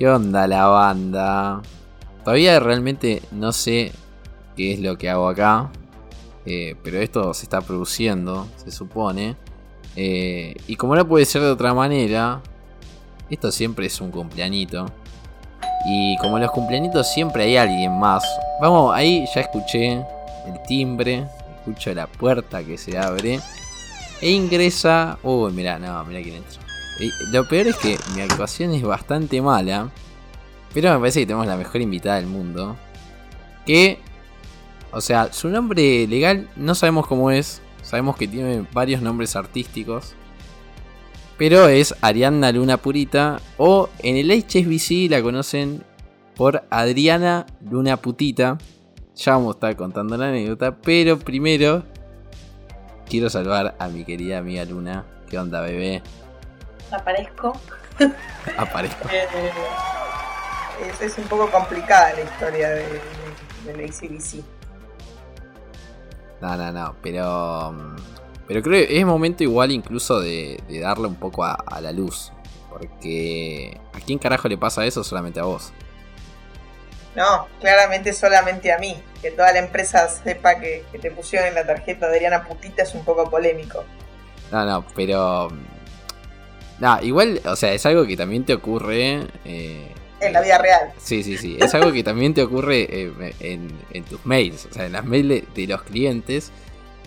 ¿Qué onda la banda? Todavía realmente no sé qué es lo que hago acá. eh, pero esto se está produciendo, se supone. Eh, y como no puede ser de otra manera, esto siempre es un cumpleañito. Y como los cumpleañitos siempre hay alguien más. Vamos, ahí ya escuché el timbre, escucho la puerta que se abre. E ingresa. Uy, mirá, no, mirá quién entra. Lo peor es que mi actuación es bastante mala. Pero me parece que tenemos la mejor invitada del mundo. Que. O sea, su nombre legal no sabemos cómo es. Sabemos que tiene varios nombres artísticos. Pero es Arianna Luna Purita. O en el HSBC la conocen por Adriana Luna Putita. Ya vamos a estar contando la anécdota. Pero primero quiero saludar a mi querida amiga Luna. ¿Qué onda, bebé? Aparezco. Aparezco. Eh, es, es un poco complicada la historia de, de, ACDC. No, no, no. Pero. mm, Pero creo que es momento igual incluso de, de darle un poco a, a la luz. Porque. ¿A quién carajo le pasa eso? Solamente a vos. No, claramente solamente a mí. Que toda la empresa sepa que, que te pusieron en la tarjeta de Adriana Putita es un poco polémico. No, no, pero. No, igual, o sea, es algo que también te ocurre. eh, En la vida real. Sí, sí, sí. Es algo que también te ocurre eh, en, en tus mails. O sea, en las mails de, de los clientes.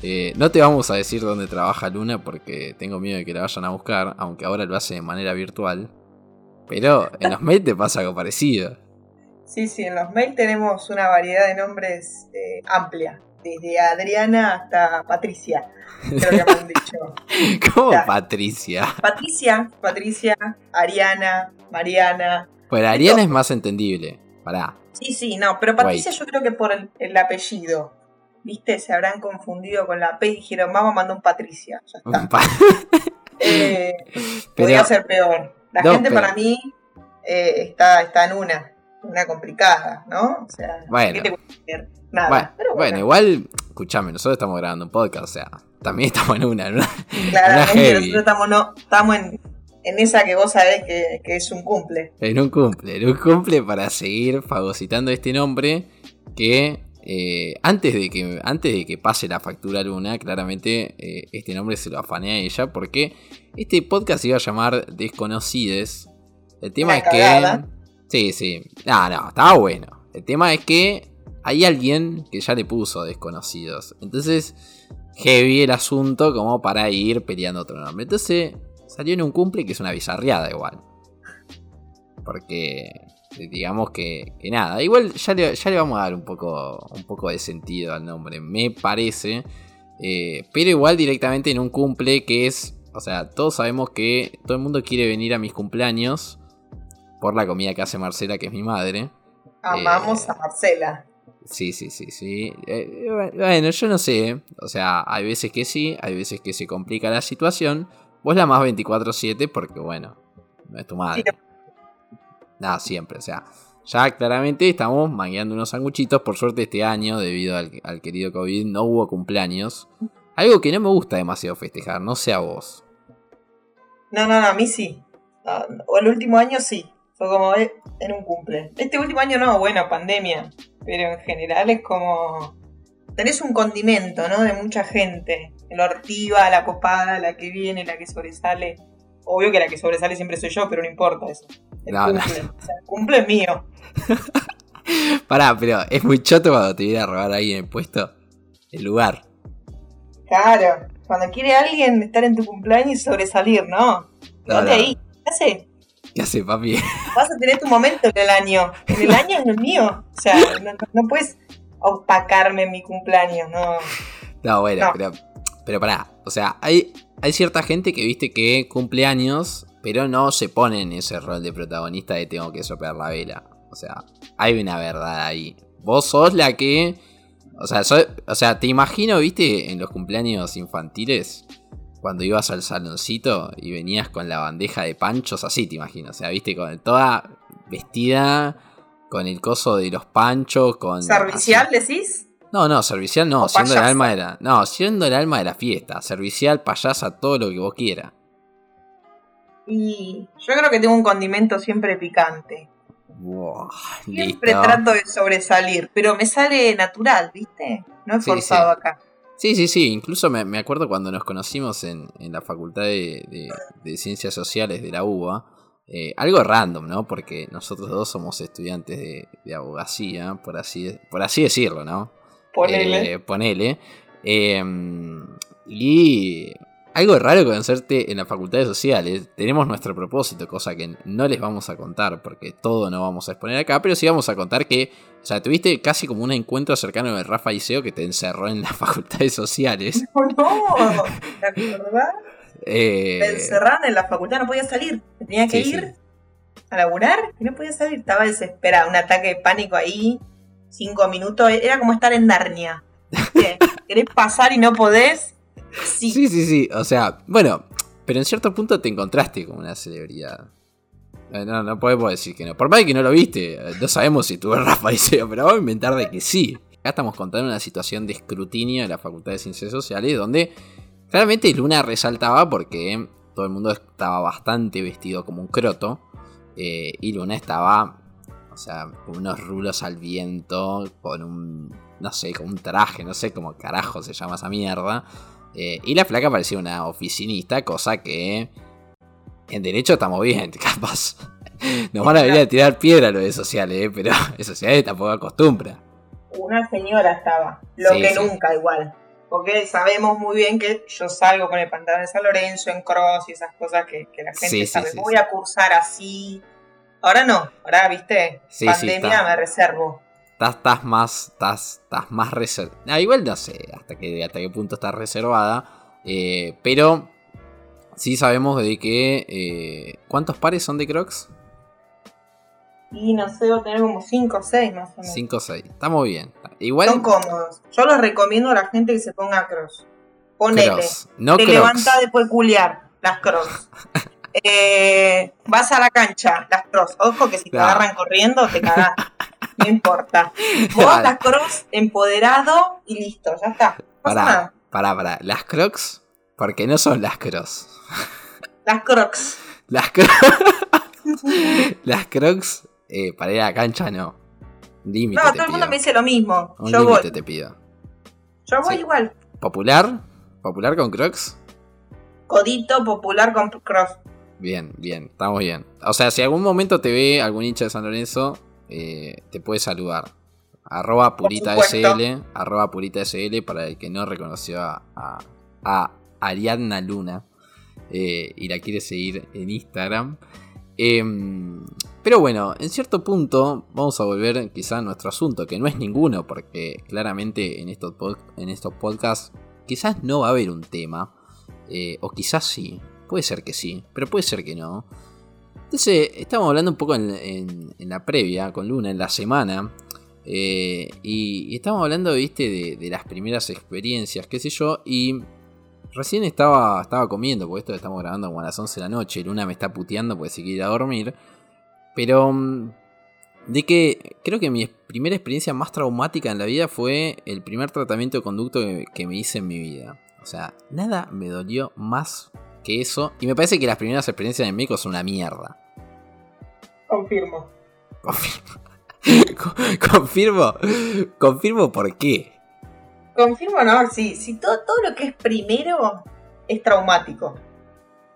Eh, no te vamos a decir dónde trabaja Luna porque tengo miedo de que la vayan a buscar. Aunque ahora lo hace de manera virtual. Pero en los mails te pasa algo parecido. Sí, sí, en los mails tenemos una variedad de nombres eh, amplia. Desde Adriana hasta Patricia. Creo que me han dicho. ¿Cómo. Patricia? Patricia, Patricia, Ariana, Mariana. Bueno, Ariana es más entendible. Pará. Sí, sí, no, pero Patricia yo creo que por el, el apellido. ¿Viste? Se habrán confundido con la P y dijeron, vamos, mandó un Patricia. Ya está. Pa- Eh, Pero- podría ser peor. La No, gente pero- para mí eh, está, está en una, una complicada, ¿no? O sea, Bueno. ¿qué te puede hacer? Nada. Bueno, pero bueno, igual, escuchame, nosotros estamos grabando un podcast, o sea, también estamos en una, ¿no? claramente heavy. nosotros estamos, no, estamos en, en esa que vos sabés que, que es un cumple. En un cumple, en un cumple para seguir fagocitando este nombre que eh, antes, de que antes de que pase la factura Luna, claramente eh, este nombre se lo afané a ella porque este podcast se iba a llamar Desconocides. El tema Una es que... Sí, sí. No, no, estaba bueno. El tema es que hay alguien que ya le puso Desconocidos. Entonces, heavy el asunto como para ir peleando otro nombre. Entonces, salió en un cumple que es una bizarriada igual. Porque digamos que, que nada, igual ya le, ya le vamos a dar un poco, un poco de sentido al nombre, me parece. Eh, pero igual directamente en un cumple que es, o sea, todos sabemos que todo el mundo quiere venir a mis cumpleaños por la comida que hace Marcela, que es mi madre. Amamos Eh, a Marcela. Sí, sí, sí, sí. Eh, bueno, yo no sé. O sea, hay veces que sí, hay veces que se complica la situación. Vos la más 24-7 porque, bueno, no es tu madre. Nada, siempre. O sea, ya claramente estamos mangueando unos sanguchitos. Por suerte este año, debido al, al querido COVID, no hubo cumpleaños. Algo que no me gusta demasiado festejar, no sé a vos. No, no, no, a mí sí. Ah, O el último año sí. Fue como eh, en un cumple. Este último año no, bueno, pandemia. Pero en general es como. Tenés un condimento, ¿no? De mucha gente. La ortiva, la copada, la que viene, la que sobresale. Obvio que la que sobresale siempre soy yo, pero no importa eso. El No, no. cumple. O sea, el cumple es mío. Pará, pero es muy choto cuando te viene a robar ahí en el puesto el lugar. Claro. Cuando quiere alguien estar en tu cumpleaños y sobresalir, ¿no? No. ahí. ¿Qué hace? ¿Qué hace, papi? Vas a tener tu momento en el año. En el año es el mío. O sea, no, no puedes opacarme en mi cumpleaños, no. No, bueno, No. pero, pero pará. O sea, hay, hay cierta gente que viste que cumple años, pero no se pone en ese rol de protagonista de tengo que soplar la vela. O sea, hay una verdad ahí. Vos sos la que. O sea, so- o sea, te imagino, viste, en los cumpleaños infantiles, cuando ibas al saloncito y venías con la bandeja de panchos, así te imagino. O sea, viste, con toda vestida, con el coso de los panchos, con. ¿Servicial así. decís? No, no, servicial no, O siendo el alma de la. No, siendo el alma de la fiesta. Servicial, payasa, todo lo que vos quieras. Y yo creo que tengo un condimento siempre picante. Siempre trato de sobresalir, pero me sale natural, ¿viste? No he forzado acá. Sí, sí, sí. Incluso me, acuerdo cuando nos conocimos en, la Facultad de, Ciencias Sociales de la UBA. Eh, algo random, ¿no? Porque nosotros dos somos estudiantes de, abogacía, por así, por así decirlo, ¿no? Ponele. Eh, ponele. Em, y algo raro conocerte en las facultades sociales. Tenemos nuestro propósito, cosa que no les vamos a contar porque todo no vamos a exponer acá, pero sí vamos a contar que, o sea, tuviste casi como un encuentro cercano de Rafa Iseo que te encerró en las facultades sociales. No, no, ¿verdad? Eh... Me encerraron en la facultad, no podía salir. tenía que ir a laburar y no podía salir. Estaba desesperada, un ataque de pánico ahí, cinco minutos. Era como estar en Narnia. ¿Querés pasar y no podés? Sí. sí, sí, O sea, bueno, pero en cierto punto te encontraste con una celebridad. Eh, no, no podemos decir que no. Por más que no lo viste, eh, no sabemos si tuve Rafa Iseo, pero vamos a inventar de que sí. Acá estamos contando una situación de escrutinio de la Facultad de Ciencias Sociales donde claramente Luna resaltaba porque todo el mundo estaba bastante vestido como un croto eh, y Luna estaba, o sea, con unos rulos al viento, con un, no sé, con un traje, no sé cómo carajo se llama esa mierda. Eh, y la flaca parecía una oficinista, cosa que en derecho estamos bien, capaz. Nos van a venir a tirar piedra a los de sociales, ¿eh? pero en sociales tampoco acostumbra. Una señora estaba, lo que nunca igual. Porque sabemos muy bien que yo salgo con el pantalón de San Lorenzo en cross y esas cosas que, la gente sabe. Voy a cursar así. Ahora no, ahora, viste, pandemia me reservo estás, más, estás, estás más reservada. Ah, igual no sé hasta qué, hasta qué punto está reservada. Eh, pero sí sabemos de que... Eh, ¿Cuántos pares son de Crocs? Y no sé, tener como 5 o 6 más o menos. 5 o 6, estamos bien. Igual... Son cómodos. Yo los recomiendo a la gente que se ponga Crocs. Ponele. No te levantás después de culiar las Crocs. Eh, vas a la cancha, las Crocs. Ojo que si te agarran corriendo, te cagás. No importa. Vos las crocs empoderado y listo, ya está. Pará, pará, pará. Las crocs, porque no son las crocs. Las crocs. Las crocs. las crocs, eh, para ir a la cancha no. Límite. No, todo el mundo me dice lo mismo. Un Yo voy. te pido. Yo voy igual. ¿Popular? ¿Popular con crocs? Codito popular con crocs. Bien, bien, estamos bien. O sea, si algún momento te ve algún hincha de San Lorenzo, eh, te puede saludar. Arroba purita SL, arroba purita SL para el que no reconoció a, Ariadna Luna eh, y la quiere seguir en Instagram. Em, pero bueno, en cierto punto vamos a volver quizá a nuestro asunto, que no es ninguno, porque claramente en estos, en estos podcasts quizás no va a haber un tema, eh, o quizás sí, puede ser que sí, pero puede ser que no. Entonces, estamos hablando un poco en, la previa con Luna, en la semana. Eh, y, estamos hablando, viste, de, las primeras experiencias, qué sé yo. Y recién estaba, estaba comiendo, porque esto lo estamos grabando como a las 11 de la noche. Luna me está puteando porque se quiere ir a dormir. Pero mm, de que creo que mi primera experiencia más traumática en la vida fue el primer tratamiento de conducto que me hice en mi vida. O sea, nada me dolió más que eso. Y me parece que las primeras experiencias en médico son una mierda. Confirmo. Confirmo. Confirmo. por qué. Confirmo, no, sí. Si todo, todo lo que es primero es traumático.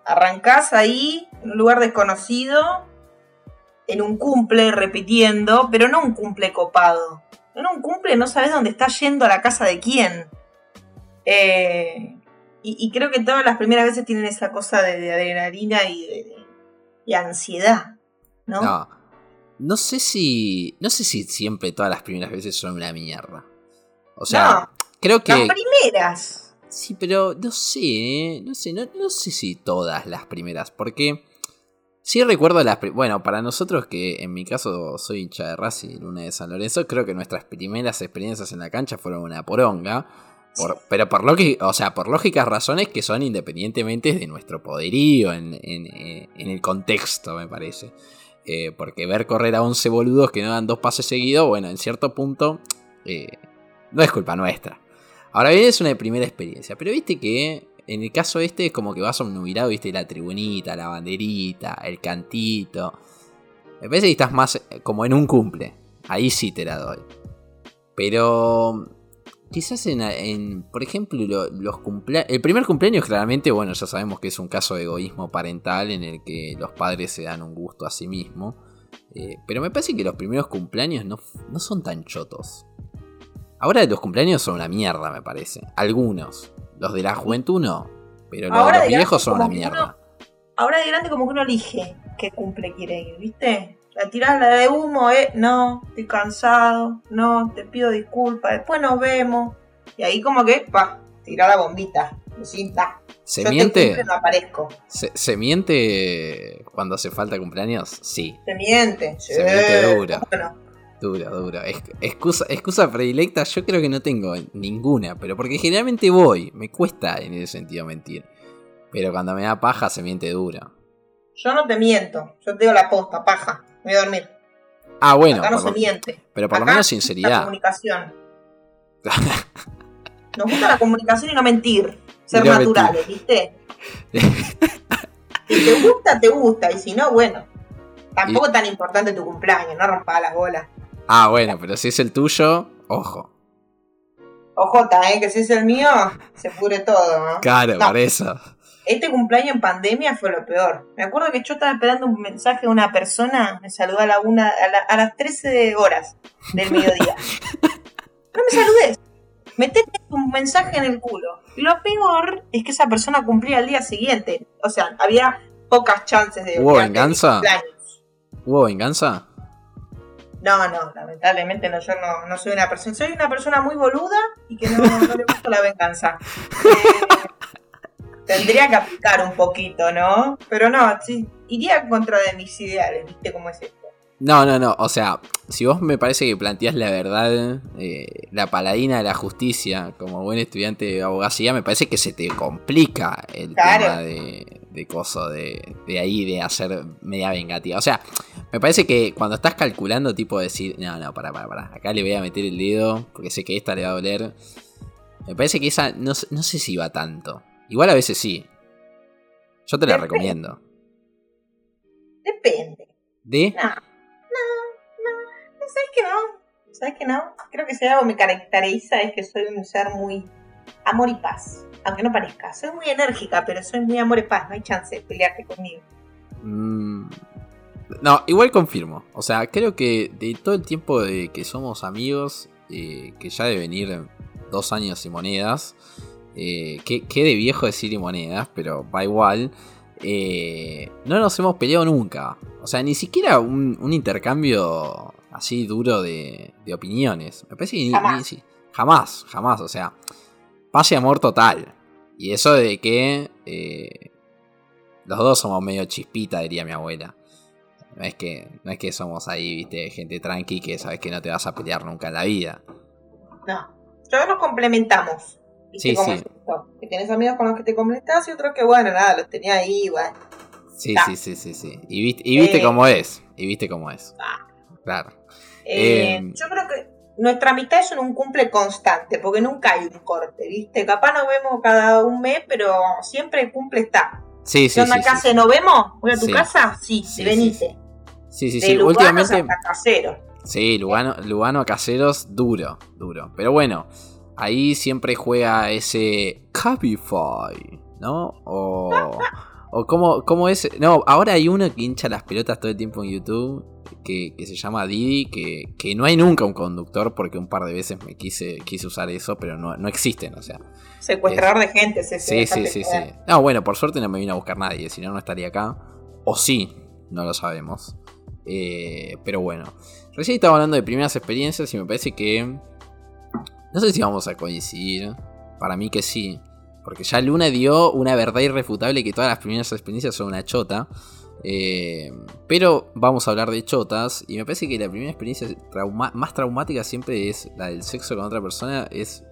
Arrancás ahí, en un lugar desconocido, en un cumple repitiendo, pero no un cumple copado. En un cumple no sabes dónde estás yendo a la casa de quién. Eh, y, creo que todas las primeras veces tienen esa cosa de, adrenalina y de ansiedad. ¿No? No. sé si. No sé si siempre todas las primeras veces son una mierda. O sea, creo que. Las primeras. Sí, pero no sé, ¿eh? No sé, no, sé si todas las primeras. Porque. Sí recuerdo las... Bueno, para nosotros que en mi caso soy hincha de Racing, una de San Lorenzo, creo que nuestras primeras experiencias en la cancha fueron una poronga. pero por, o sea, por lógicas razones que son independientemente de nuestro poderío en, en el contexto, me parece. Eh, porque ver correr a 11 boludos que no dan dos pases seguidos, bueno, en cierto punto eh, no es culpa nuestra. Ahora bien, es una primera experiencia, pero viste que en el caso este es como que vas a un nubilado, viste la tribunita, la banderita, el cantito. Me parece que estás más como en un cumple. Ahí sí te la doy. Pero quizás en, por ejemplo, los cumpleaños... El primer cumpleaños claramente, bueno, ya sabemos que es un caso de egoísmo parental en el que los padres se dan un gusto a sí mismos. Eh, pero me parece que los primeros cumpleaños no, no son tan chotos. Ahora los cumpleaños son una mierda, me parece. Algunos. Los de la juventud no. Pero los de los viejos son una mierda. ahora de grande como que uno elige qué cumple quiere ir, ¿viste? La tirás la de humo, eh, no, estoy cansado, no, te pido disculpas, después nos vemos. Y ahí como que, pa, tira la bombita, cinta. ¿Se miente? No aparezco. ¿Se, miente cuando hace falta cumpleaños? Sí. Se miente. Se miente duro. Duro, duro. excusa, excusa predilecta, yo creo que no tengo ninguna, pero porque generalmente voy, me cuesta en ese sentido mentir. Pero cuando me da paja se miente dura. Yo no te miento, yo te digo la posta, paja, voy a dormir. Ah, bueno. Acá no se miente. Pero por lo menos sinceridad. La comunicación. Nos gusta la comunicación y no mentir. Ser naturales, ¿viste? si te gusta, te gusta. Y si no, bueno. Tampoco es tan importante tu cumpleaños, no rompa las bolas. Ah, bueno, pero si es el tuyo, ojo. Ojota, ¿eh? Que si es el mío, se pudre todo, ¿no? Claro, por eso. Este cumpleaños en pandemia fue lo peor. Me acuerdo que yo estaba esperando un mensaje de una persona, me saludó a, la una, a, las 13 horas del mediodía. no me saludes. Metete un mensaje en el culo. Lo peor es que esa persona cumplía el día siguiente. O sea, había pocas chances de. ¿Hubo venganza? ¿Hubo venganza? No, no, lamentablemente no, yo no, soy una persona, soy una persona muy boluda y que no, le gusta la venganza. Eh, tendría que aplicar un poquito, ¿no? Pero no, sí, iría en contra de mis ideales, ¿viste cómo es esto? No, no, no, o sea, si vos me parece que planteás la verdad, eh, la paladina de la justicia, como buen estudiante de abogacía, me parece que se te complica el tema de, de coso, de, de, ahí, de hacer media vengativa. O sea, me parece que cuando estás calculando, tipo decir, no, no, para, para, para, acá le voy a meter el dedo, porque sé que esta le va a doler. Me parece que esa, no, sé si va tanto. Igual a veces sí. Yo te la recomiendo. Depende. ¿De? No, no, no. ¿Sabes que no? ¿Sabes que no? Creo que si algo me caracteriza es que soy un ser muy amor y paz aunque no parezca. Soy muy enérgica, pero soy muy amor y paz, no hay chance de pelearte conmigo. Mm, no, igual confirmo. O sea, creo que de todo el tiempo de que somos amigos, eh, que ya deben ir dos años y monedas, eh, que, de viejo decir y monedas, pero va igual. Eh, no nos hemos peleado nunca. O sea, ni siquiera un, intercambio así duro de, opiniones. Me parece que jamás. Ni, jamás, jamás. O sea, paz y amor total. Y eso de que eh, los dos somos medio chispita, diría mi abuela. No es que, no es que somos ahí, viste, gente tranqui que sabes que no te vas a pelear nunca en la vida. No. Todos nos complementamos. Sí, sí. Que tienes amigos con los que te complementas y otros que, bueno, nada, los tenía ahí, igual. Sí, sí, sí, sí, sí. Y viste, y viste eh, cómo es. Y viste cómo es. Ah. Claro. Eh, em, yo creo que nuestra mitad es un cumple constante, porque nunca hay un corte, ¿viste? Capaz nos vemos cada un mes, pero siempre el cumple está. Sí, sí, ¿Qué onda, casa? ¿Nos vemos? ¿Voy a tu casa? Sí, sí venite. Sí, sí, sí. Últimamente. casero. Sí, Lugano, Lugano a caseros, duro, duro. Pero bueno, ahí siempre juega ese Cabify, ¿no? O. o cómo, cómo es. No, ahora hay uno que hincha las pelotas todo el tiempo en YouTube que, se llama Didi, que, no hay nunca un conductor, porque un par de veces me quise, quise usar eso, pero no, no existen, o sea. Secuestrador de gente, sí, sí, sí, sí, sí. No, bueno, por suerte no me vino a buscar nadie, si no, no estaría acá. O sí, no lo sabemos. Eh, pero bueno, recién estaba hablando de primeras experiencias y me parece que... No sé si vamos a coincidir. Para mí que sí. Porque ya Luna dio una verdad irrefutable que todas las primeras experiencias son una chota. Eh, pero vamos a hablar de chotas. Y me parece que la primera experiencia más traumática siempre es la del sexo con otra persona. Es,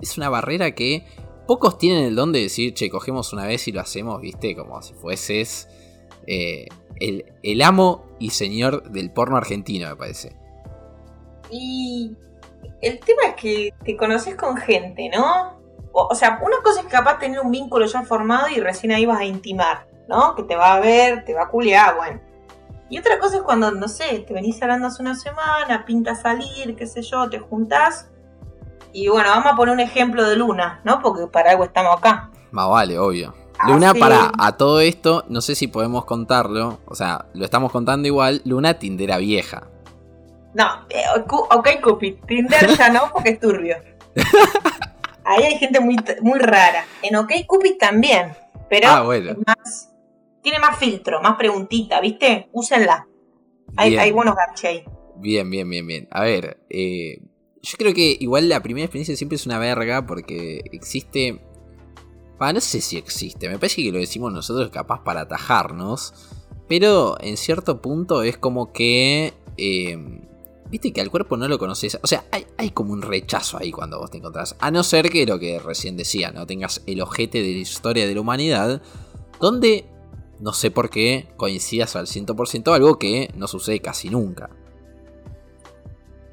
es una barrera que pocos tienen el don de decir, che, cogemos una vez y lo hacemos, viste, como si fueses eh, el, el, amo y señor del porno argentino, me parece. Y el tema es que te conoces con gente, ¿no? O, o sea, una cosa es capaz tener un vínculo ya formado y recién ahí vas a intimar. ¿no? Que te va a ver, te va a culiar, bueno. Y otra cosa es cuando, no sé, te venís hablando hace una semana, pinta salir, qué sé yo, te juntás. Y bueno, vamos a poner un ejemplo de Luna, ¿no? Porque para algo estamos acá. Más vale, obvio. Ah, Luna, sí. para a todo esto, no sé si podemos contarlo. O sea, lo estamos contando igual. Luna Tindera vieja. No, eh, ok, Cupid. Tinder ya no, porque es turbio. Ahí hay gente muy, muy rara. En OK Cupid también. Pero Ah, bueno. más, tiene más filtro, más preguntita, ¿viste? Úsenla. Hay, hay buenos garches ahí. Bien, bien, bien, bien. A ver, eh, yo creo que igual la primera experiencia siempre es una verga porque existe... Ah, no sé si existe, me parece que lo decimos nosotros capaz para atajarnos, pero en cierto punto es como que... eh, Viste que al cuerpo no lo conoces. O sea, hay, hay como un rechazo ahí cuando vos te encontrás. A no ser que lo que recién decía, no tengas el ojete de la historia de la humanidad. Donde, no sé por qué, coincidas al 100% algo que no sucede casi nunca.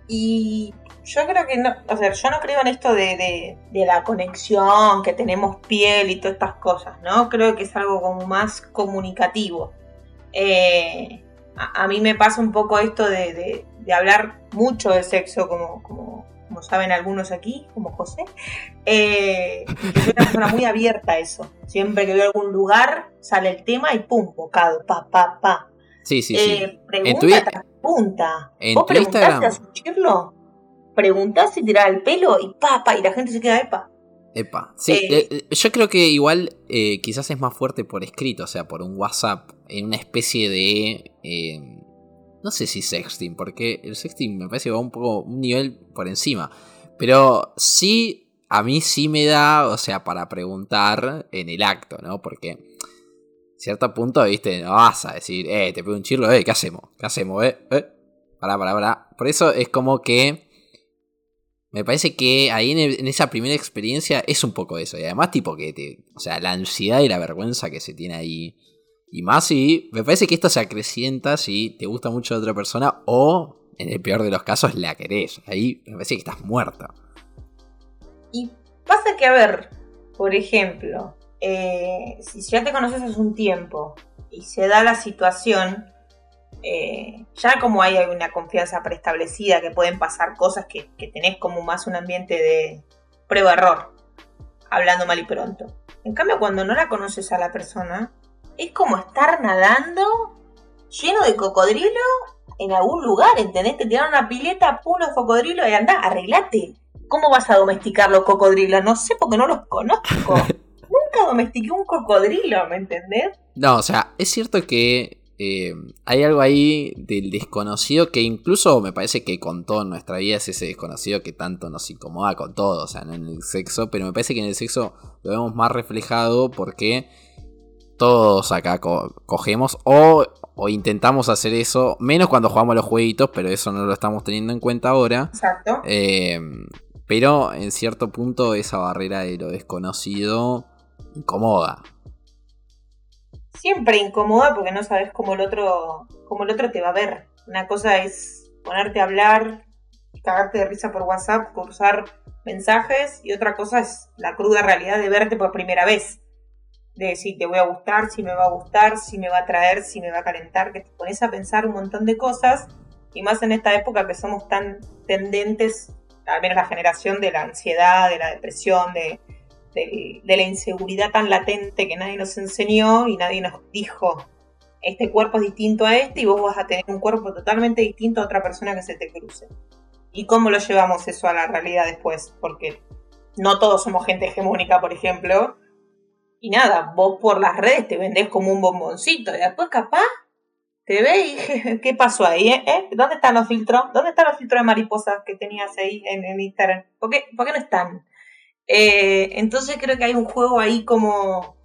Y yo creo que no, o sea, yo no creo en esto de, de- la conexión, que tenemos piel y todas estas cosas, ¿no? Creo que es algo como más comunicativo. Eh, a, mí me pasa un poco esto de- de hablar mucho de sexo, como, como, como saben algunos aquí, como José. Eh, y que soy una persona muy abierta a eso. Siempre que veo algún lugar, sale el tema y pum, bocado, pa, pa, pa. Sí, sí, sí. Eh, pregunta En tu tras punta. en ¿Vos preguntaste a suchirlo? Preguntás y tirás el pelo y papa y la gente se queda epa. Epa. Sí, Eh, eh, yo creo que igual eh, quizás es más fuerte por escrito, o sea, por un WhatsApp, en una especie de... no sé si sexting, porque el sexting me parece que va un poco un nivel por encima. Pero sí, a mí sí me da, o sea, para preguntar en el acto, ¿no? Porque cierto punto, viste, no vas a decir, eh, te pego un chirlo, eh, ¿qué hacemos? ¿Qué hacemos, eh? eh? Pará, pará, pará. Por eso es como que me parece que ahí en, esa primera experiencia es un poco eso. Y además, tipo que. O sea, la ansiedad y la vergüenza que se tiene ahí. Y más si. Me parece que esto se acrecienta si te gusta mucho otra persona o, en el peor de los casos, la querés. Ahí me parece que estás muerta. Y pasa que, a ver, por ejemplo, eh, si ya te conoces hace un tiempo y se da la situación, eh, ya como hay una confianza preestablecida, que pueden pasar cosas que tenés como más un ambiente de prueba-error, hablando mal y pronto. En cambio, cuando no la conoces a la persona, es como estar nadando lleno de cocodrilo en algún lugar, ¿entendés? Te tiraron una pileta, pum, los cocodrilos y andá, arreglate. ¿Cómo vas a domesticar los cocodrilos? No sé porque no los conozco. Nunca domestiqué un cocodrilo, ¿me entendés? No, o sea, es cierto que eh, hay algo ahí del desconocido que incluso me parece que con todo en nuestra vida es ese desconocido que tanto nos incomoda con todo, o sea, no en el sexo, pero me parece que en el sexo lo vemos más reflejado porque todos acá co- cogemos o, o intentamos hacer eso, menos cuando jugamos a los jueguitos, pero eso no lo estamos teniendo en cuenta ahora. Exacto. Eh, pero en cierto punto esa barrera de lo desconocido incomoda. Siempre incomoda porque no sabes cómo el otro, cómo el otro te va a ver. Una cosa es ponerte a hablar, cagarte de risa por WhatsApp, cruzar mensajes, y otra cosa es la cruda realidad de verte por primera vez. De si te voy a gustar, si me va a gustar, si me va a traer, si me va a calentar, que te pones a pensar un montón de cosas, y más en esta época que somos tan tendentes, al menos la generación de la ansiedad, de la depresión, de, de, de la inseguridad tan latente que nadie nos enseñó y nadie nos dijo, este cuerpo es distinto a este y vos vas a tener un cuerpo totalmente distinto a otra persona que se te cruce. ¿Y cómo lo llevamos eso a la realidad después? Porque no todos somos gente hegemónica, por ejemplo. Y nada, vos por las redes te vendés como un bomboncito y después capaz te ve y ¿qué pasó ahí? Eh? ¿Eh? ¿Dónde están los filtros? ¿Dónde están los filtros de mariposas que tenías ahí en, en Instagram? ¿Por qué, ¿Por qué no están? Eh, entonces creo que hay un juego ahí como,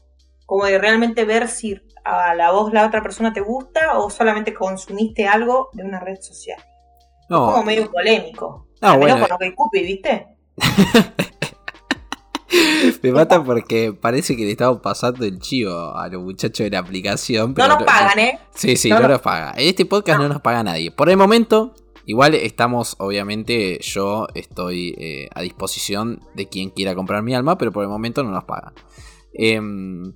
como de realmente ver si a la voz la otra persona te gusta o solamente consumiste algo de una red social. No, como medio polémico. no bueno, con lo que Cupid, ¿viste? me mata porque parece que le estamos pasando el chivo a los muchachos de la aplicación. No nos pagan, ¿eh? Sí, sí, No no, nos- paga. En este podcast no. nos paga nadie. Por el momento, igual estamos, obviamente, yo estoy eh, a disposición de quien quiera comprar mi alma, pero por el momento no nos pagan. Em,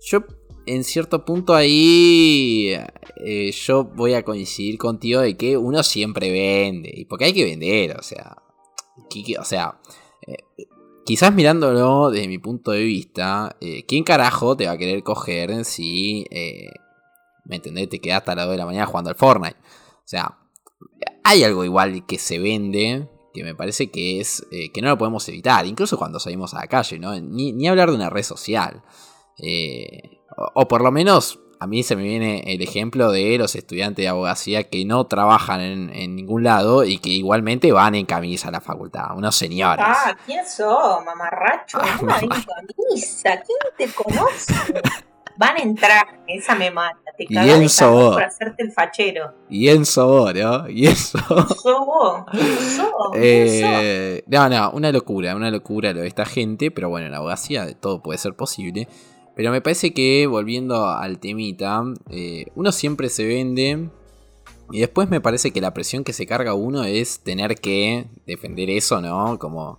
yo en cierto punto ahí eh, yo voy a coincidir contigo de que uno siempre vende. Y porque hay que vender, o sea. O sea. Eh, quizás mirándolo desde mi punto de vista, eh, ¿quién carajo te va a querer coger si. ¿Me entendés? Te quedas hasta las 2 de la mañana jugando al Fortnite. O sea, hay algo igual que se vende que me parece que es que no lo podemos evitar, incluso cuando salimos a la calle, ¿no? Ni, ni hablar de una red social. Eh, o, por lo menos a mí se me viene el ejemplo de los estudiantes de abogacía que no trabajan en, ningún lado y que igualmente van en camisa a la facultad, unos señores. Ah, ¿quién sos, mamarracho? Ah, camisa, ¿quién te conoce? Van a entrar, esa me mata. Te y Enzo vos. Por hacerte el fachero. Y Enzo vos, ¿no? Y Enzo. vos. Eh, no, no, una locura, una locura lo de esta gente, pero bueno, en la abogacía todo puede ser posible. Pero me parece que, volviendo al temita, eh, uno siempre se vende. Y después me parece que la presión que se carga uno es tener que defender eso, ¿no? Como,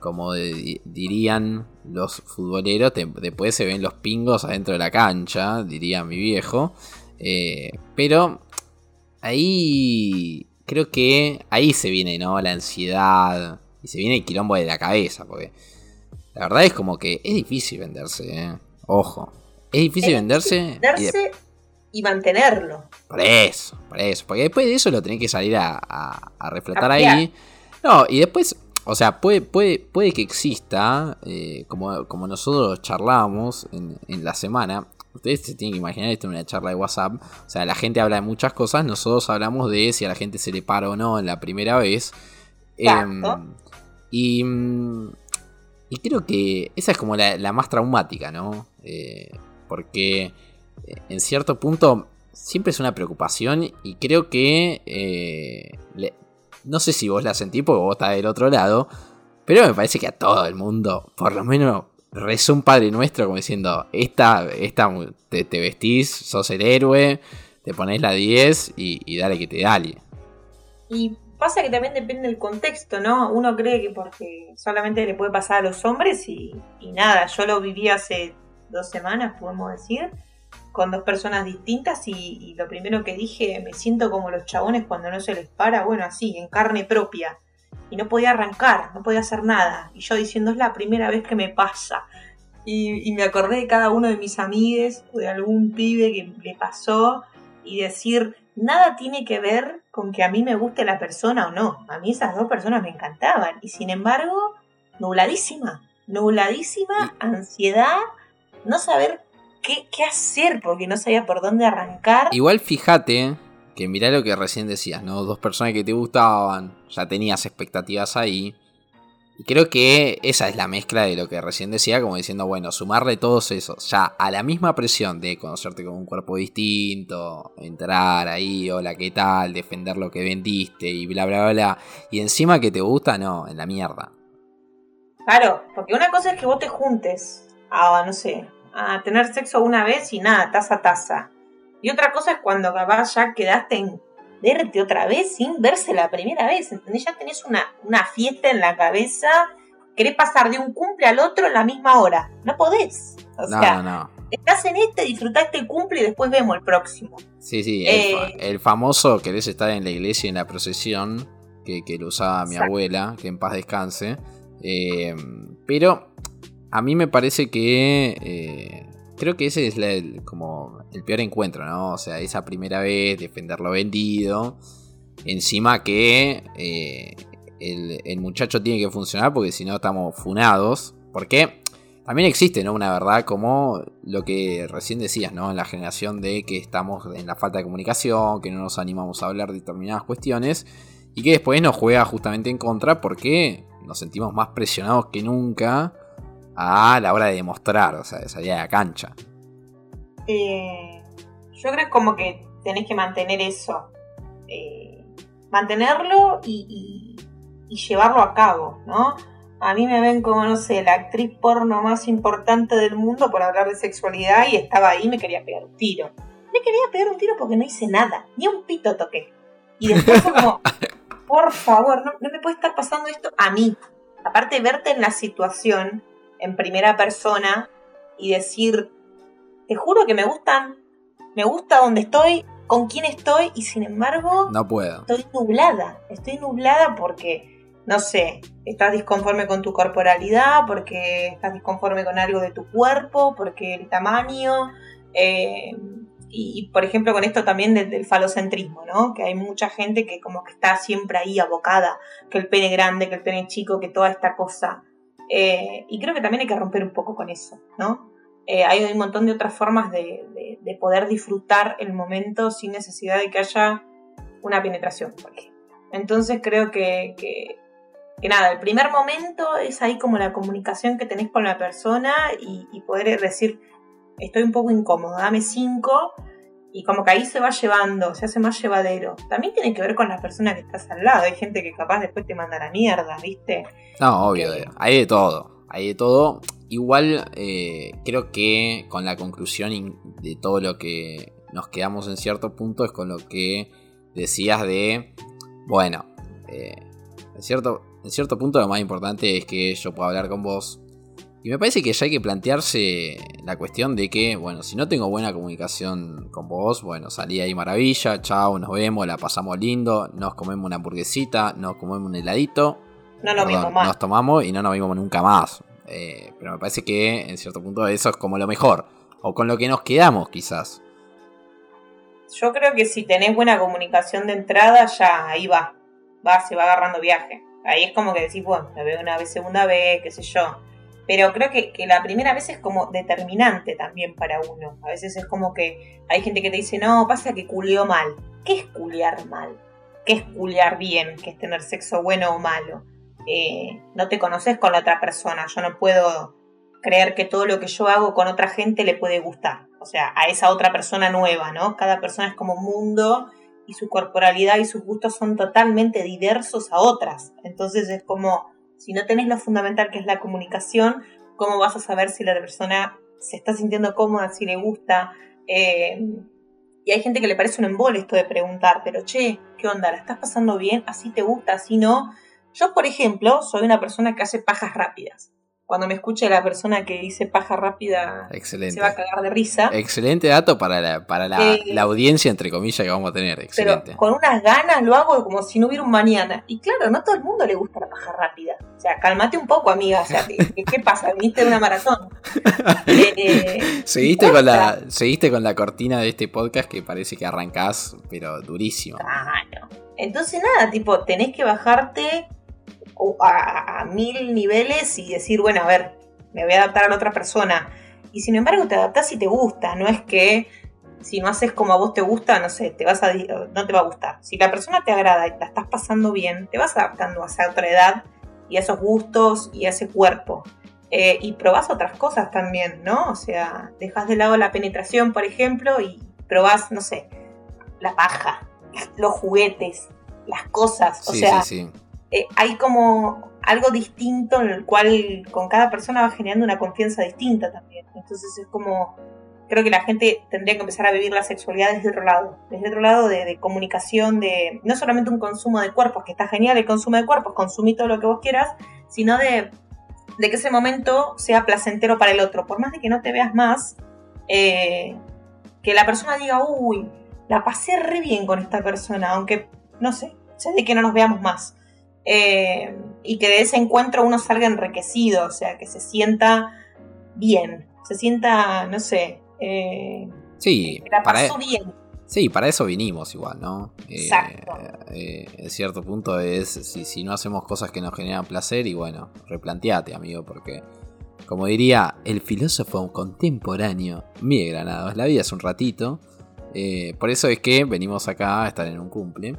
como dirían los futboleros, después se ven los pingos adentro de la cancha, diría mi viejo. Eh, pero ahí creo que ahí se viene, ¿no? La ansiedad y se viene el quilombo de la cabeza, porque la verdad es como que es difícil venderse, ¿eh? Ojo. Es difícil venderse. y, mantenerlo. Por eso, por eso. Porque después de eso lo tenés que salir a, a, reflotar ahí. No, y después, o sea, puede, puede, puede que exista, eh, como, como nosotros charlamos en, la semana. Ustedes se tienen que imaginar esto en una charla de WhatsApp. O sea, la gente habla de muchas cosas. Nosotros hablamos de si a la gente se le para o no en la primera vez. Em, y mm, y creo que esa es como la, más traumática, ¿no? Eh, porque eh, en cierto punto siempre es una preocupación y creo que... Eh, no sé si vos la sentís porque vos estás del otro lado, pero me parece que a todo el mundo, por lo menos rezó un Padre Nuestro como diciendo, esta, esta te, vestís, sos el héroe, te pones la 10 y, y dale que te dale. Y Pasa que también depende del contexto, ¿no? Uno cree que porque solamente le puede pasar a los hombres y, nada, yo lo viví hace dos semanas, podemos decir, con dos personas distintas y, lo primero que dije, me siento como los chabones cuando no se les para, bueno, así, en carne propia. Y no podía arrancar, no podía hacer nada. Y yo diciendo, es la primera vez que me pasa. Y, y me acordé de cada uno de mis amigues o de algún pibe que le pasó y decir, nada tiene que ver con que a mí me guste la persona o no. A mí esas dos personas me encantaban. Y sin embargo, nubladísima. Nubladísima, ansiedad, no saber qué, qué hacer porque no sabía por dónde arrancar. Igual fíjate que mirá lo que recién decías, ¿no? Dos personas que te gustaban, ya tenías expectativas ahí. Y creo que esa es la mezcla de lo que recién decía, como diciendo, bueno, sumarle todos esos, ya a la misma presión de conocerte con un cuerpo distinto, entrar ahí, hola, ¿qué tal? Defender lo que vendiste y bla, bla, bla. Y encima que te gusta, no, en la mierda. Claro, porque una cosa es que vos te juntes a, no sé, a tener sexo una vez y nada, taza a taza. Y otra cosa es cuando capaz ya quedaste en verte otra vez sin verse la primera vez, ¿entendés? Ya tenés una, una fiesta en la cabeza, querés pasar de un cumple al otro en la misma hora, no podés. O no, sea, no. estás en este, disfrutaste el cumple y después vemos el próximo. Sí, sí, el, eh, famoso querés estar en la iglesia en la procesión, que, lo usaba mi abuela, que en paz descanse. Eh, pero a mí me parece que eh, creo que ese es el, como el peor encuentro, ¿no? O sea, esa primera vez, defender lo vendido. Encima que eh, el, muchacho tiene que funcionar porque si no estamos funados. Porque también existe, ¿no? Una verdad como lo que recién decías, ¿no? En la generación de que estamos en la falta de comunicación, que no nos animamos a hablar de determinadas cuestiones. Y que después nos juega justamente en contra porque nos sentimos más presionados que nunca a la hora de demostrar, o sea, de salir a la cancha. Eh, yo creo como que tenés que mantener eso. Eh, mantenerlo y, llevarlo a cabo, ¿no? A mí me ven como, no sé, la actriz porno más importante del mundo por hablar de sexualidad y estaba ahí y me quería pegar un tiro. Me quería pegar un tiro porque no hice nada, ni un pito toqué. Y después fue como, por favor, no, no me puede estar pasando esto a mí. Aparte, verte en la situación en primera persona y decir, te juro que me gustan, me gusta donde estoy, con quién estoy y sin embargo... No puedo. Estoy nublada, estoy nublada porque, no sé, estás disconforme con tu corporalidad, porque estás disconforme con algo de tu cuerpo, porque el tamaño... Eh, y, por ejemplo con esto también del, falocentrismo, ¿no? Que hay mucha gente que como que está siempre ahí abocada, que el pene grande, que el pene chico, que toda esta cosa. Eh, y creo que también hay que romper un poco con eso, ¿no? Eh, hay un montón de otras formas de, poder disfrutar el momento sin necesidad de que haya una penetración, por. Entonces creo que, que, nada, el primer momento es ahí como la comunicación que tenés con la persona y poder decir, estoy un poco incómodo, dame cinco y como que ahí se va llevando, se hace más llevadero. También tiene que ver con la persona que estás al lado. Hay gente que capaz después te manda la mierda, ¿viste? No, obvio, hay de todo. Hay de todo. Igual eh, creo que con la conclusión de todo lo que nos quedamos en cierto punto es con lo que decías de, bueno, eh, en, cierto, en cierto punto lo más importante es que yo pueda hablar con vos, y me parece que ya hay que plantearse la cuestión de que, bueno, si no tengo buena comunicación con vos, bueno, salí ahí maravilla, chao, nos vemos, la pasamos lindo, nos comemos una hamburguesita, nos comemos un heladito. No nos vimos más. Nos tomamos y no nos vimos nunca más. Eh, pero me parece que en cierto punto eso es como lo mejor. O con lo que nos quedamos quizás. Yo creo que si tenés buena comunicación de entrada, ya ahí va. Va, se va agarrando viaje. Ahí es como que decís, bueno, me veo una vez, segunda vez, qué sé yo pero creo que, la primera vez es como determinante también para uno. A veces es como que hay gente que te dice, no, pasa que culió mal. ¿Qué es culiar mal? ¿Qué es culiar bien? ¿Qué es tener sexo bueno o malo? Eh, no te conoces con la otra persona. Yo no puedo creer que todo lo que yo hago con otra gente le puede gustar. O sea, a esa otra persona nueva, ¿no? Cada persona es como un mundo y su corporalidad y sus gustos son totalmente diversos a otras. Entonces es como si no tenés lo fundamental que es la comunicación, ¿cómo vas a saber si la persona se está sintiendo cómoda, si le gusta? Eh, y hay gente que le parece un embole esto de preguntar, pero che, ¿qué onda? ¿La estás pasando bien? ¿Así te gusta? ¿Así no? Yo, por ejemplo, soy una persona que hace pajas rápidas cuando me escuche la persona que dice paja rápida, se va a cagar de risa. Excelente dato para la, para la, eh, audiencia, entre comillas, que vamos a tener. Excelente. Pero con unas ganas lo hago como si no hubiera un mañana. Y claro, no a todo el mundo le gusta la paja rápida. O sea, cálmate un poco, amiga. O sea, ¿qué, pasa? Viniste de una maratón. Eh, seguiste, con la, seguiste con la cortina de este podcast que parece que arrancás, pero durísimo. Claro. Entonces, nada, tipo, tenés que bajarte a, mil niveles y decir, bueno, a ver, me voy a adaptar a la otra persona. Y sin embargo te adaptas y te gusta, no es que si no haces como a vos te gusta, no sé, te vas a, no te va a gustar. Si la persona te agrada y la estás pasando bien, te vas adaptando a esa otra edad y a esos gustos y a ese cuerpo. Eh, y probás otras cosas también, ¿no? O sea, dejas de lado la penetración, por ejemplo, y probás, no sé, la paja, los juguetes, las cosas. O sea, sí, sí. Eh, hay como algo distinto en el cual con cada persona va generando una confianza distinta también. Entonces es como, creo que la gente tendría que empezar a vivir la sexualidad desde otro lado, desde otro lado de, comunicación, de no solamente un consumo de cuerpos, que está genial el consumo de cuerpos, consumí todo lo que vos quieras, sino de, que ese momento sea placentero para el otro, por más de que no te veas más, eh, que la persona diga, uy, la pasé re bien con esta persona, aunque, no sé, sé de que no nos veamos más. Eh, y que de ese encuentro uno salga enriquecido, o sea, que se sienta bien, se sienta, no sé, eh, sí, la pasó bien. Sí, para eso vinimos igual, ¿no? Eh, Exacto. en cierto punto es, si, si no hacemos cosas que nos generan placer, y bueno, replanteate, amigo, porque, como diría el filósofo contemporáneo Miguel Granados, la vida es un ratito. por eso es que venimos acá a estar en un cumple.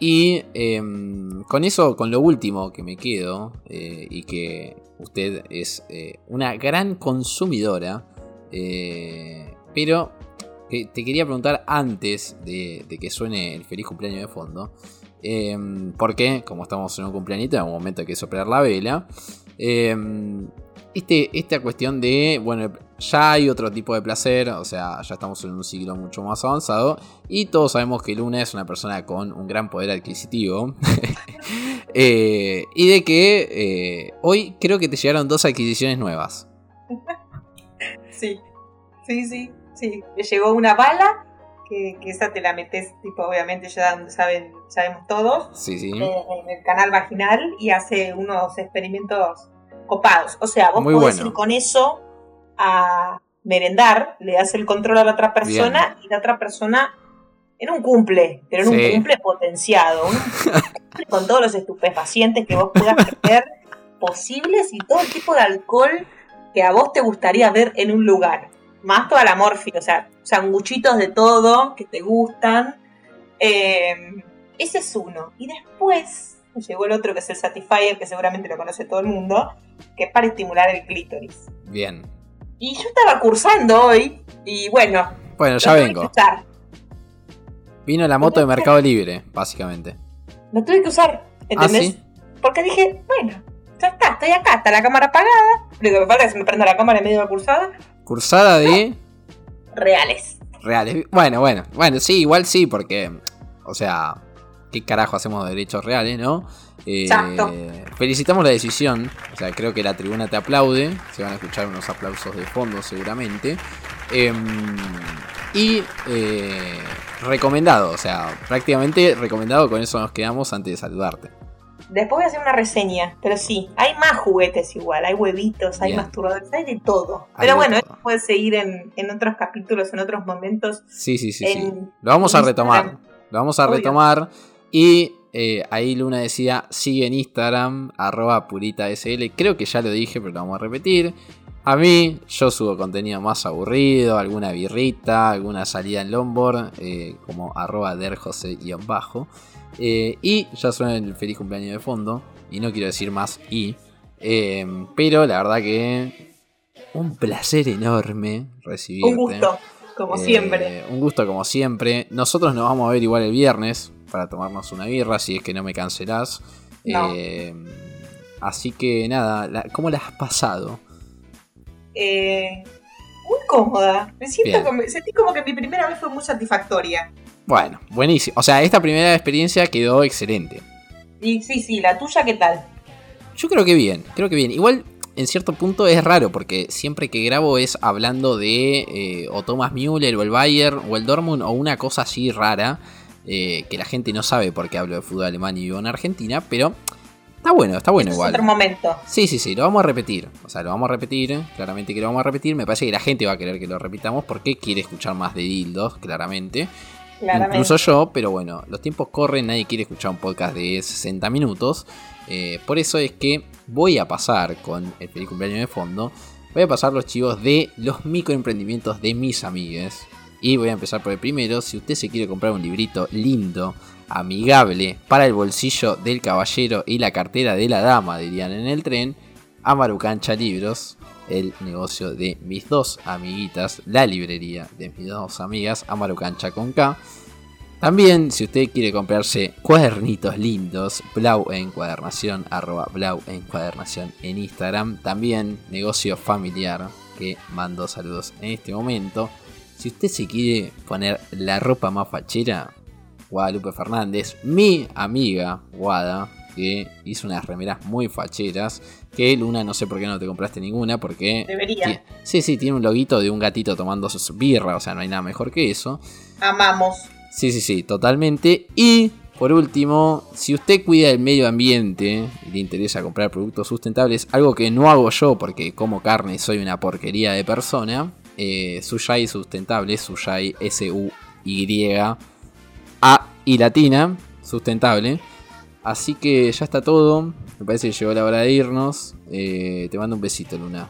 Y em, con eso, con lo último que me quedo, eh, y que usted es eh, una gran consumidora, eh, pero te quería preguntar antes de, que suene el feliz cumpleaños de fondo, em, porque como estamos en un cumpleañito, en un momento hay que soplar la vela, em, este, esta cuestión de, bueno, ya hay otro tipo de placer, o sea, ya estamos en un siglo mucho más avanzado y todos sabemos que Luna es una persona con un gran poder adquisitivo eh, y de que eh, hoy creo que te llegaron dos adquisiciones nuevas. Sí, Sí, sí, sí. Le llegó una bala, que, que esa te la metes, tipo, obviamente ya saben, sabemos todos, Sí, sí. eh, en el canal vaginal y hace unos experimentos copados. O sea, vos Muy podés bueno. ir con eso a merendar, le das el control a la otra persona y la otra persona en un cumple, pero en Sí. un cumple potenciado, un cumple con todos los estupefacientes que vos puedas tener posibles y todo tipo de alcohol que a vos te gustaría ver en un lugar. Más toda la morfina, o sea, sanguchitos de todo que te gustan. Eh, ese es uno. Y después llegó el otro que es el Satisfyer, que seguramente lo conoce todo el mundo, que es para estimular el clítoris. Bien. Y yo estaba cursando hoy y bueno, Bueno, ya vengo. usar. Vino la moto de Mercado Libre, básicamente. Lo tuve que usar, ¿entendés? ¿Ah, sí? Porque dije, bueno, ya está, estoy acá, está la cámara apagada. Lo que me falta es que se me prenda la cámara en medio de la cursada. Cursada de Reales. reales. Bueno, bueno, bueno, sí, igual sí, porque, o sea, ¿qué carajo hacemos de derechos reales, no? Eh, felicitamos la decisión, o sea, creo que la tribuna te aplaude, se van a escuchar unos aplausos de fondo seguramente. Em, y eh, recomendado, o sea, prácticamente recomendado, con eso nos quedamos antes de saludarte. Después voy a hacer una reseña, pero sí, hay más juguetes igual, hay huevitos, hay Bien. masturbadores, hay de todo. Hay pero de bueno, todo. esto puede seguir en, en otros capítulos, en otros momentos. Sí, sí, sí, sí. Lo vamos a retomar. Lo vamos a Obvio. retomar. Y eh, ahí Luna decía, sigue en Instagram, arroba puritasl. Creo que ya lo dije, pero lo vamos a repetir. A mí, yo subo contenido más aburrido, alguna birrita, alguna salida en longboard, eh, como arroba derjose-bajo. Eh, y ya suena el feliz cumpleaños de fondo. Y no quiero decir más y. eh, pero la verdad que un placer enorme recibirte. Un gusto, como siempre. Un gusto como siempre. Nosotros nos vamos a ver igual el viernes para tomarnos una birra, si es que no me cancelás. No. Eh, así que nada, ¿cómo la has pasado? Eh, muy cómoda. Me siento como, sentí como que mi primera vez fue muy satisfactoria. Bueno, buenísimo. O sea, esta primera experiencia quedó excelente. Y sí, sí, la tuya, ¿qué tal? Yo creo que bien, creo que bien. Igual, en cierto punto es raro, porque siempre que grabo es hablando de eh, o Thomas Müller, o el Bayern, o el Dortmund, o una cosa así rara, eh, que la gente no sabe por qué hablo de fútbol alemán y vivo en Argentina, pero está bueno, está bueno igual. Es otro momento. Sí, sí, sí, lo vamos a repetir. O sea, lo vamos a repetir, claramente que lo vamos a repetir. Me parece que la gente va a querer que lo repitamos porque quiere escuchar más de dildos, claramente. Claramente. Incluso yo, pero bueno, los tiempos corren, nadie quiere escuchar un podcast de 60 minutos. Eh, por eso es que voy a pasar con el cumpleaños de fondo. Voy a pasar los chivos de los microemprendimientos de mis amigues. Y voy a empezar por el primero. Si usted se quiere comprar un librito lindo, amigable, para el bolsillo del caballero y la cartera de la dama, dirían en el tren, Amarucancha Libros, el negocio de mis dos amiguitas, la librería de mis dos amigas, Amarucancha con K. También, si usted quiere comprarse cuadernitos lindos, Blau Encuadernación, arroba Blau Encuadernación en Instagram. También negocio familiar, que mando saludos en este momento. Si usted se quiere poner la ropa más fachera, Guadalupe Fernández, mi amiga Guada, que hizo unas remeras muy facheras. Que Luna, no sé por qué no te compraste ninguna, porque. Debería. Sí, sí, tiene un loguito de un gatito tomando su birra, o sea, no hay nada mejor que eso. Amamos. Sí, sí, sí, totalmente. Y por último, si usted cuida el medio ambiente y le interesa comprar productos sustentables, algo que no hago yo porque como carne y soy una porquería de persona, eh, Suyai Sustentable, Suyai S-U-Y A y latina, sustentable. Así que ya está todo. Me parece que llegó la hora de irnos. Eh, te mando un besito, Luna.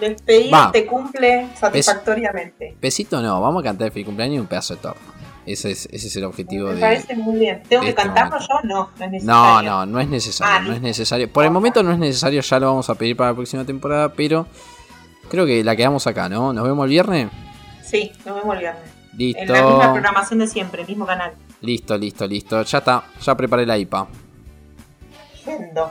Despedida Va. te cumple satisfactoriamente. Besito no, vamos a cantar el feliz cumpleaños y un pedazo de torno. Ese es, ese es el objetivo Me de, parece muy bien. ¿Tengo que este cantarlo momento. yo? No, no es No, necesario. no, no es necesario, Ah, no es necesario. Por el momento no es necesario, ya lo vamos a pedir para la próxima temporada, pero creo que la quedamos acá, ¿no? ¿Nos vemos el viernes? Sí, nos vemos el viernes. Listo. En la misma programación de siempre, mismo canal. Listo, listo, listo. Ya está, ya preparé la IPA. Yendo.